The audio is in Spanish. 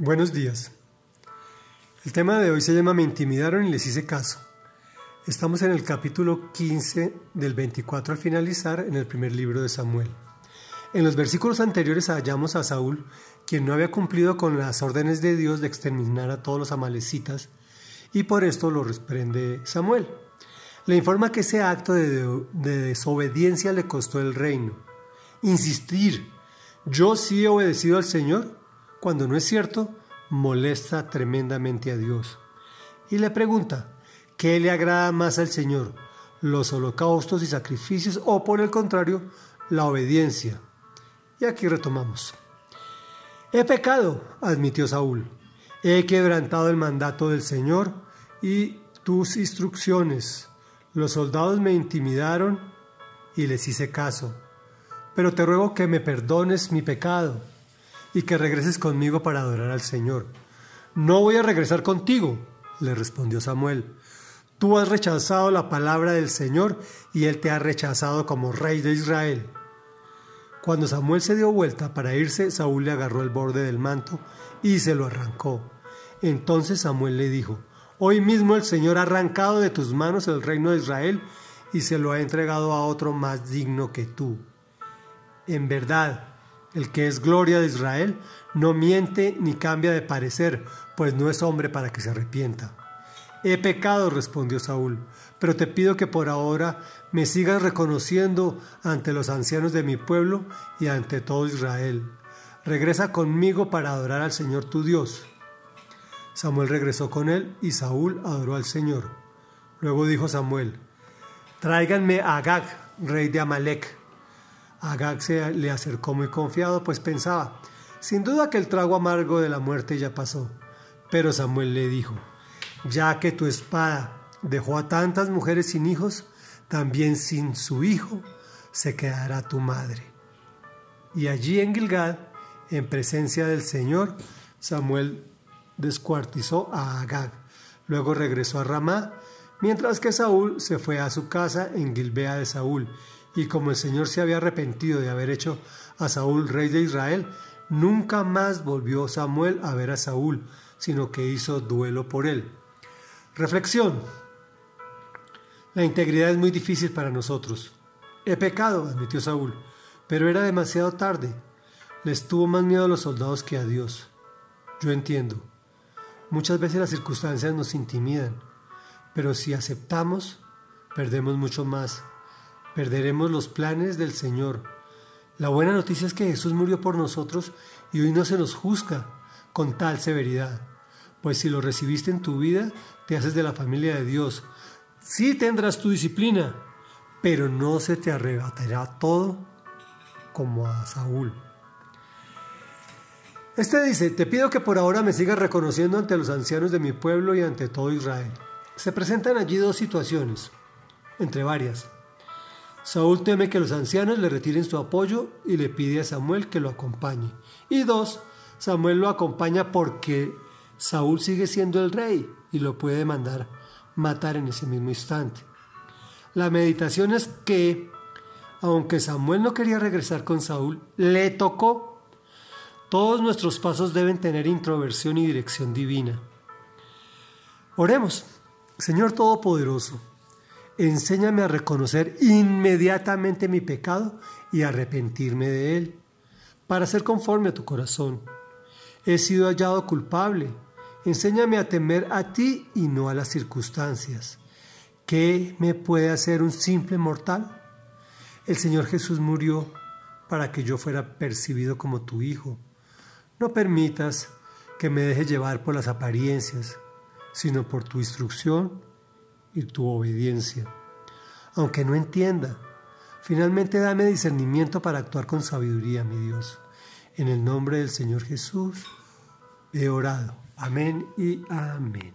Buenos días. El tema de hoy se llama Me intimidaron y les hice caso. Estamos en el capítulo 15 del 24 al finalizar en el primer libro de Samuel. En los versículos anteriores hallamos a Saúl, quien no había cumplido con las órdenes de Dios de exterminar a todos los amalecitas, y por esto lo reprende Samuel. Le informa que ese acto de, de desobediencia le costó el reino. Insistir, yo sí he obedecido al Señor, cuando no es cierto, molesta tremendamente a Dios. Y le pregunta, ¿qué le agrada más al Señor? ¿Los holocaustos y sacrificios o por el contrario, la obediencia? Y aquí retomamos. He pecado, admitió Saúl. He quebrantado el mandato del Señor y tus instrucciones. Los soldados me intimidaron y les hice caso. Pero te ruego que me perdones mi pecado y que regreses conmigo para adorar al Señor. No voy a regresar contigo, le respondió Samuel. Tú has rechazado la palabra del Señor y Él te ha rechazado como rey de Israel. Cuando Samuel se dio vuelta para irse, Saúl le agarró el borde del manto y se lo arrancó. Entonces Samuel le dijo, Hoy mismo el Señor ha arrancado de tus manos el reino de Israel y se lo ha entregado a otro más digno que tú. En verdad, el que es gloria de Israel no miente ni cambia de parecer, pues no es hombre para que se arrepienta. He pecado, respondió Saúl, pero te pido que por ahora me sigas reconociendo ante los ancianos de mi pueblo y ante todo Israel. Regresa conmigo para adorar al Señor tu Dios. Samuel regresó con él y Saúl adoró al Señor. Luego dijo Samuel, Tráiganme a Agag, rey de Amalek. Agag se le acercó muy confiado, pues pensaba, sin duda que el trago amargo de la muerte ya pasó. Pero Samuel le dijo, ya que tu espada dejó a tantas mujeres sin hijos, también sin su hijo se quedará tu madre. Y allí en Gilgad, en presencia del Señor, Samuel descuartizó a Agag. Luego regresó a Ramá, mientras que Saúl se fue a su casa en Gilbea de Saúl y como el Señor se había arrepentido de haber hecho a Saúl rey de Israel, nunca más volvió Samuel a ver a Saúl, sino que hizo duelo por él. Reflexión. La integridad es muy difícil para nosotros. He pecado, admitió Saúl, pero era demasiado tarde. Les tuvo más miedo a los soldados que a Dios. Yo entiendo. Muchas veces las circunstancias nos intimidan, pero si aceptamos, perdemos mucho más perderemos los planes del Señor. La buena noticia es que Jesús murió por nosotros y hoy no se nos juzga con tal severidad. Pues si lo recibiste en tu vida, te haces de la familia de Dios. Sí tendrás tu disciplina, pero no se te arrebatará todo como a Saúl. Este dice, te pido que por ahora me sigas reconociendo ante los ancianos de mi pueblo y ante todo Israel. Se presentan allí dos situaciones, entre varias. Saúl teme que los ancianos le retiren su apoyo y le pide a Samuel que lo acompañe. Y dos, Samuel lo acompaña porque Saúl sigue siendo el rey y lo puede mandar matar en ese mismo instante. La meditación es que, aunque Samuel no quería regresar con Saúl, le tocó. Todos nuestros pasos deben tener introversión y dirección divina. Oremos, Señor Todopoderoso enséñame a reconocer inmediatamente mi pecado y arrepentirme de él, para ser conforme a tu corazón. He sido hallado culpable. Enséñame a temer a ti y no a las circunstancias. ¿Qué me puede hacer un simple mortal? El Señor Jesús murió para que yo fuera percibido como tu Hijo. No permitas que me deje llevar por las apariencias, sino por tu instrucción y tu obediencia. Aunque no entienda, finalmente dame discernimiento para actuar con sabiduría, mi Dios. En el nombre del Señor Jesús he orado. Amén y amén.